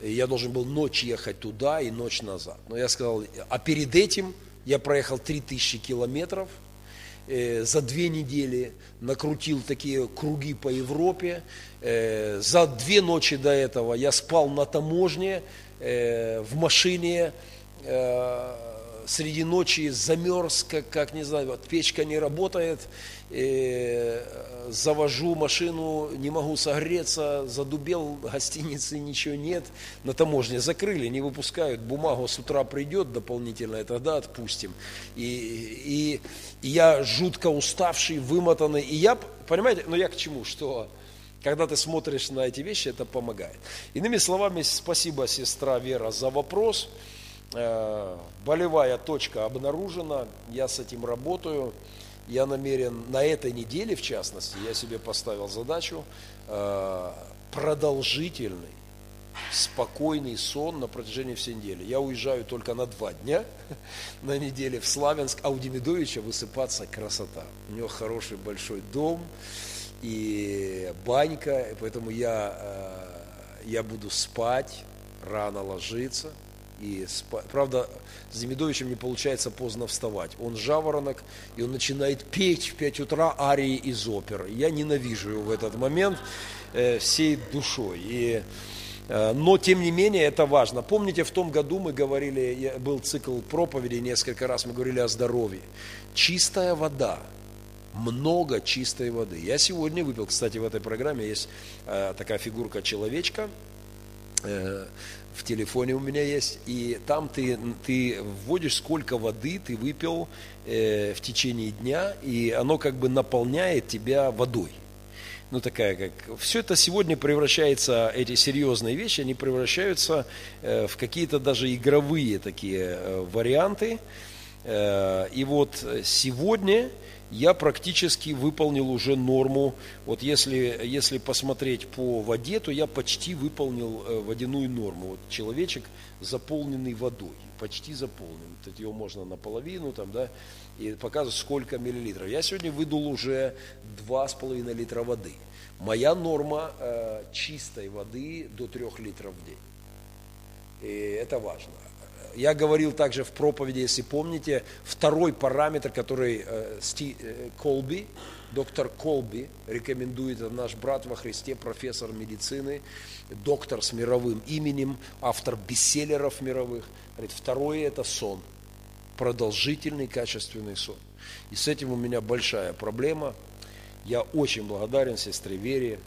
я должен был ночь ехать туда и ночь назад. Но я сказал, а перед этим я проехал 3000 километров э, за две недели, накрутил такие круги по Европе. Э, за две ночи до этого я спал на таможне, в машине среди ночи замерз, как, как не знаю, вот печка не работает, э, завожу машину, не могу согреться, задубел, гостиницы ничего нет, на таможне закрыли, не выпускают, бумагу с утра придет дополнительная, тогда отпустим. И, и, и я жутко уставший, вымотанный, и я, понимаете, но я к чему, что когда ты смотришь на эти вещи, это помогает. Иными словами, спасибо, сестра Вера, за вопрос. Э, болевая точка обнаружена, я с этим работаю. Я намерен на этой неделе, в частности, я себе поставил задачу э, продолжительный, спокойный сон на протяжении всей недели. Я уезжаю только на два дня на неделе в Славянск, а у Демидовича высыпаться красота. У него хороший большой дом, и банька, поэтому я, э, я буду спать, рано ложиться. И. Правда, с Демидовичем не получается поздно вставать. Он жаворонок, и он начинает петь в 5 утра арии из оперы. Я ненавижу его в этот момент э, всей душой. И, э, но, тем не менее, это важно. Помните, в том году мы говорили, был цикл проповедей, несколько раз мы говорили о здоровье. Чистая вода – много чистой воды. Я сегодня выпил, кстати, в этой программе есть э, такая фигурка человечка, в телефоне у меня есть, и там ты, ты вводишь, сколько воды ты выпил э, в течение дня, и оно как бы наполняет тебя водой. ну такая как... Все это сегодня превращается, эти серьезные вещи, они превращаются э, в какие-то даже игровые такие э, варианты. Э, и вот сегодня я практически выполнил уже норму. Вот если, если посмотреть по воде, то я почти выполнил э, водяную норму. Вот человечек заполненный водой, почти заполнен. Вот его можно наполовину там, да, и показывать сколько миллилитров. Я сегодня выдул уже 2,5 литра воды. Моя норма э, чистой воды до 3 литров в день. И это важно. Я говорил также в проповеди, если помните, второй параметр, который э, Сти, э, Колби, доктор Колби рекомендует, наш брат во Христе, профессор медицины, доктор с мировым именем, автор бестселлеров мировых. Говорит, второе это сон, продолжительный качественный сон. И с этим у меня большая проблема. Я очень благодарен сестре Вере,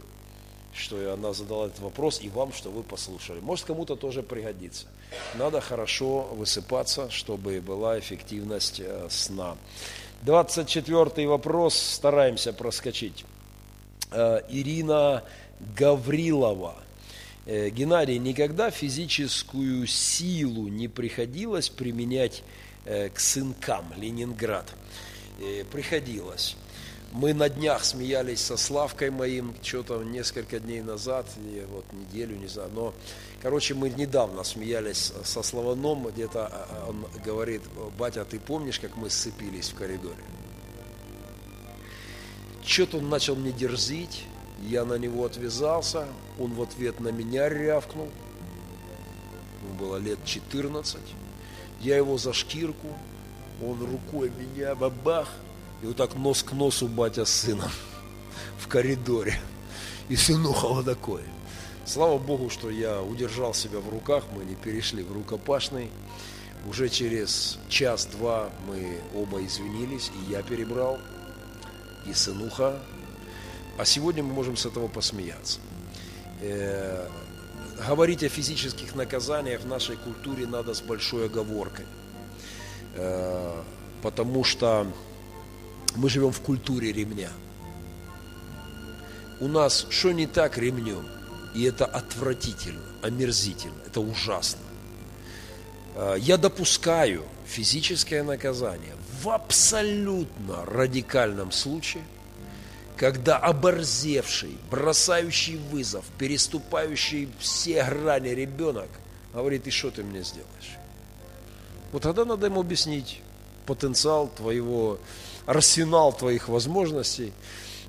что она задала этот вопрос, и вам, что вы послушали. Может, кому-то тоже пригодится. Надо хорошо высыпаться, чтобы была эффективность э, сна. 24 вопрос, стараемся проскочить. Э, Ирина Гаврилова. Э, Геннадий, никогда физическую силу не приходилось применять к сынкам Ленинград? Приходилось. Мы на днях смеялись со Славкой моим, что-то несколько дней назад, или вот неделю, не знаю, но, короче, мы недавно смеялись со Славаном, где-то а, а, он говорит, батя, ты помнишь, как мы сцепились в коридоре? Что-то он начал мне дерзить, я на него отвязался, он в ответ на меня рявкнул, ему было лет 14, я его за шкирку, он рукой меня бабах, и вот так нос к носу батя с сыном в коридоре. И сынуха вот такой. Слава Богу, что я удержал себя в руках, мы не перешли в рукопашный. Уже через час-два мы оба извинились, и я перебрал, и сынуха. А сегодня мы можем с этого посмеяться. Э, говорить о физических наказаниях в нашей культуре надо с большой оговоркой. Э, потому что мы живем в культуре ремня. У нас что не так ремнем? И это отвратительно, омерзительно, это ужасно. А, я допускаю физическое наказание в абсолютно радикальном случае, когда оборзевший, бросающий вызов, переступающий все грани ребенок говорит, и что ты мне сделаешь? Вот тогда надо ему объяснить потенциал твоего арсенал твоих возможностей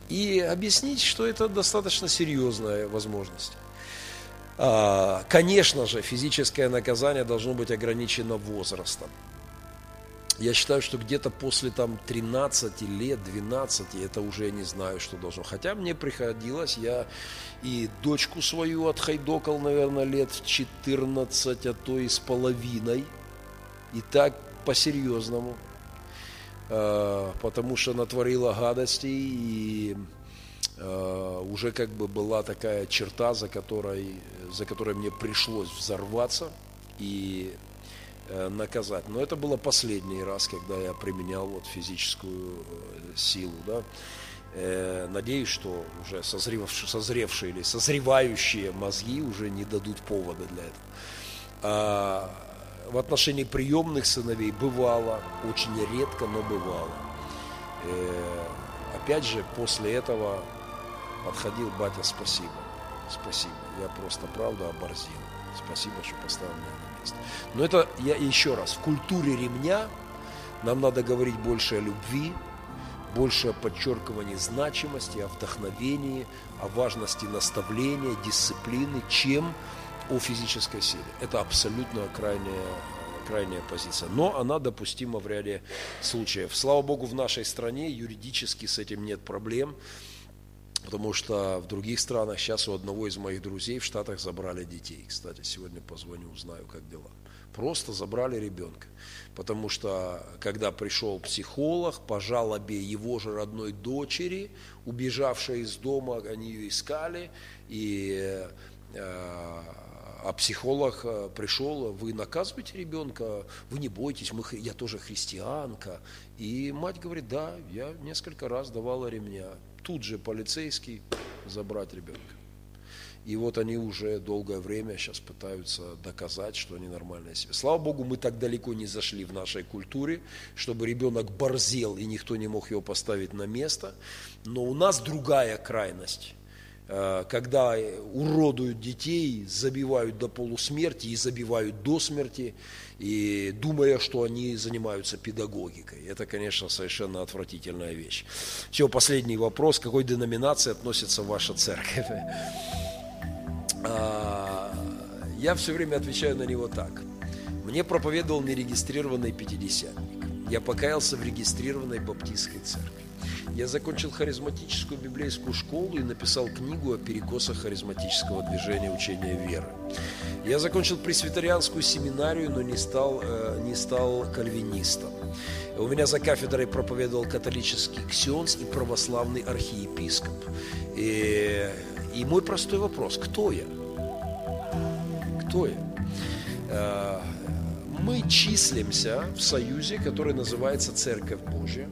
и объяснить, что это достаточно серьезная возможность. А, конечно же, физическое наказание должно быть ограничено возрастом. Я считаю, что где-то после там 13 лет, 12, это уже не знаю, что должно. Хотя мне приходилось, я и дочку свою отхайдокал, наверное, лет в 14, а то и с половиной. И так по-серьезному. Э, потому что натворила гадостей и э, уже как бы была такая черта, за которой, за которой мне пришлось взорваться и э, наказать. Но это было последний раз, когда я применял вот физическую силу, да. Надеюсь, что уже созревшие, созревшие или созревающие мозги уже не дадут повода для этого. В отношении приемных сыновей бывало, очень редко, но бывало. Э, опять же, после этого подходил батя, спасибо, спасибо, я просто, правда, оборзил. Спасибо, что поставил меня на место. Но это, я еще раз, в культуре ремня нам надо говорить больше о любви, больше о подчеркивании значимости, о вдохновении, о важности наставления, дисциплины, чем о физической силе. Это абсолютно крайняя, крайняя позиция. Но она допустима в ряде случаев. Слава Богу, в нашей стране юридически с этим нет проблем. Потому что в других странах сейчас у одного из моих друзей в Штатах забрали детей. Кстати, сегодня позвоню, узнаю, как дела. Просто забрали ребенка. Потому что, когда пришел психолог по жалобе его же родной дочери, убежавшей из дома, они ее искали, и э, а психолог э, пришел, вы наказываете ребенка, вы не бойтесь, мы, я тоже христианка. И мать говорит, да, я несколько раз давала ремня. Тут же полицейский забрать ребенка. И вот они уже долгое время сейчас пытаются доказать, что они нормальные. Слава Богу, мы так далеко не зашли в нашей культуре, чтобы ребенок борзел и никто не мог его поставить на место. Но у нас другая крайность когда уродуют детей, забивают до полусмерти и забивают до смерти, и думая, что они занимаются педагогикой. Это, конечно, совершенно отвратительная вещь. Все, последний вопрос. К какой деноминации относится ваша церковь? А, я все время отвечаю на него так. Мне проповедовал нерегистрированный пятидесятник. Я покаялся в регистрированной баптистской церкви. Я закончил харизматическую библейскую школу и написал книгу о перекосах харизматического движения учения веры. Я закончил пресвитерианскую семинарию, но не стал, э, не стал кальвинистом. У меня за кафедрой проповедовал католический ксенс и православный архиепископ. И и мой простой вопрос, кто я? Кто я? Э, мы числимся в союзе, который называется Церковь Божья.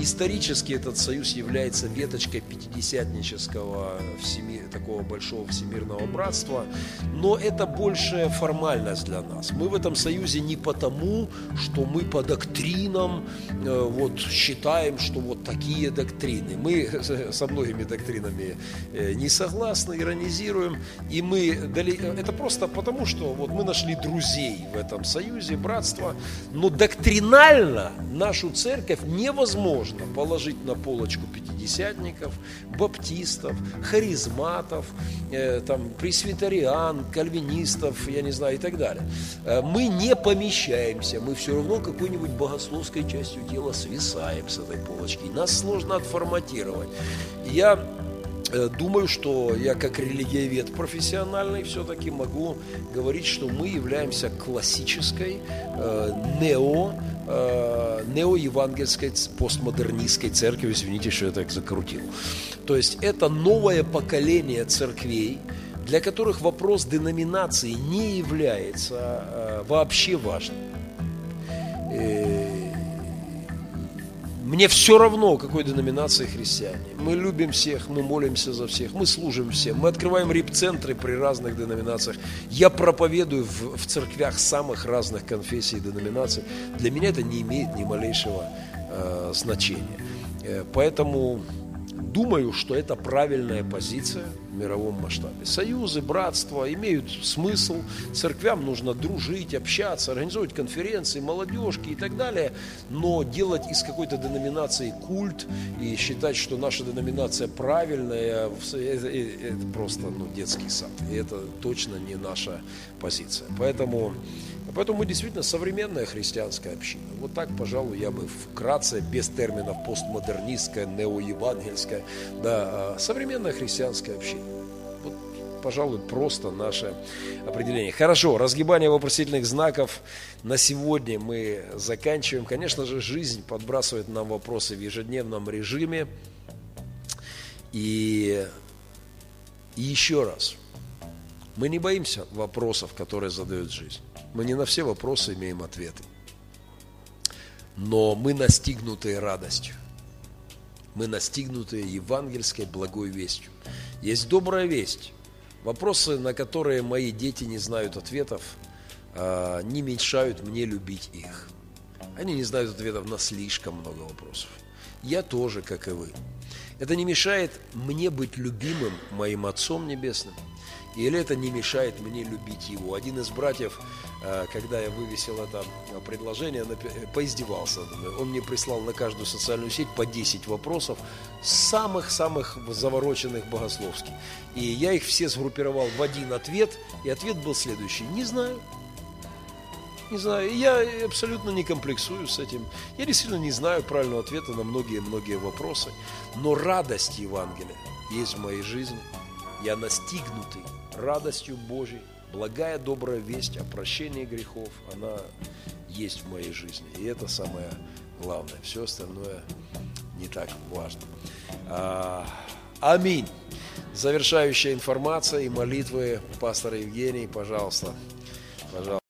Исторически этот союз является веточкой пятидесятнического такого большого всемирного братства, но это больше формальность для нас. Мы в этом союзе не потому, что мы по доктринам э, вот, считаем, что вот такие доктрины. Мы со многими доктринами э, не согласны, иронизируем, и мы это просто потому, что вот мы нашли друзей в этом союзе, братства, но доктринально нашу церковь невозможно положить на полочку пятидесятников, баптистов, харизматов, э, там, пресвитериан, кальвинистов, я не знаю, и так далее. Э, мы не помещаемся, мы все равно какой-нибудь богословской частью дела свисаем с этой полочки. Нас сложно отформатировать. Я думаю, что я как религиовед профессиональный все-таки могу говорить, что мы являемся классической э, нео, э, неоевангельской постмодернистской церковью. Извините, что я так закрутил. То есть это новое поколение церквей, для которых вопрос деноминации не является э, вообще важным. Э, мне все равно, какой деноминации христиане. Мы любим всех, мы молимся за всех, мы служим всем. Мы открываем рип-центры при разных деноминациях. Я проповедую в, в церквях самых разных конфессий и деноминаций. Для меня это не имеет ни малейшего э, значения. Э, поэтому думаю, что это правильная позиция мировом масштабе. Союзы, братства имеют смысл, церквям нужно дружить, общаться, организовывать конференции, молодежки и так далее, но делать из какой-то деноминации культ и считать, что наша деноминация правильная, это просто ну, детский сад. И это точно не наша позиция. Поэтому Поэтому мы действительно современная христианская община. Вот так, пожалуй, я бы вкратце, без терминов постмодернистская, неоевангельская, да, а современная христианская община. Пожалуй, просто наше определение. Хорошо, разгибание вопросительных знаков на сегодня мы заканчиваем. Конечно же, жизнь подбрасывает нам вопросы в ежедневном режиме. И, и еще раз, мы не боимся вопросов, которые задает жизнь. Мы не на все вопросы имеем ответы. Но мы настигнутые радостью. Мы настигнутые евангельской благой вестью. Есть добрая весть. Вопросы, на которые мои дети не знают ответов, а, не мешают мне любить их. Они не знают ответов на слишком много вопросов. Я тоже, как и вы. Это не мешает мне быть любимым моим Отцом Небесным, или это не мешает мне любить Его. Один из братьев когда я вывесил это э, предложение, э, поиздевался. Он мне прислал на каждую социальную сеть по 10 вопросов, самых-самых завороченных богословских. И я их все сгруппировал в один ответ, и ответ был следующий. Не знаю. Не знаю. Я абсолютно не комплексую с этим. Я действительно не знаю правильного ответа на многие-многие вопросы. Но радость Евангелия есть в моей жизни. Я настигнутый радостью Божьей благая, добрая весть о прощении грехов, она есть в моей жизни. И это самое главное. Все остальное не так важно. А, аминь. Завершающая информация и молитвы пастора Евгений, пожалуйста. Пожалуйста.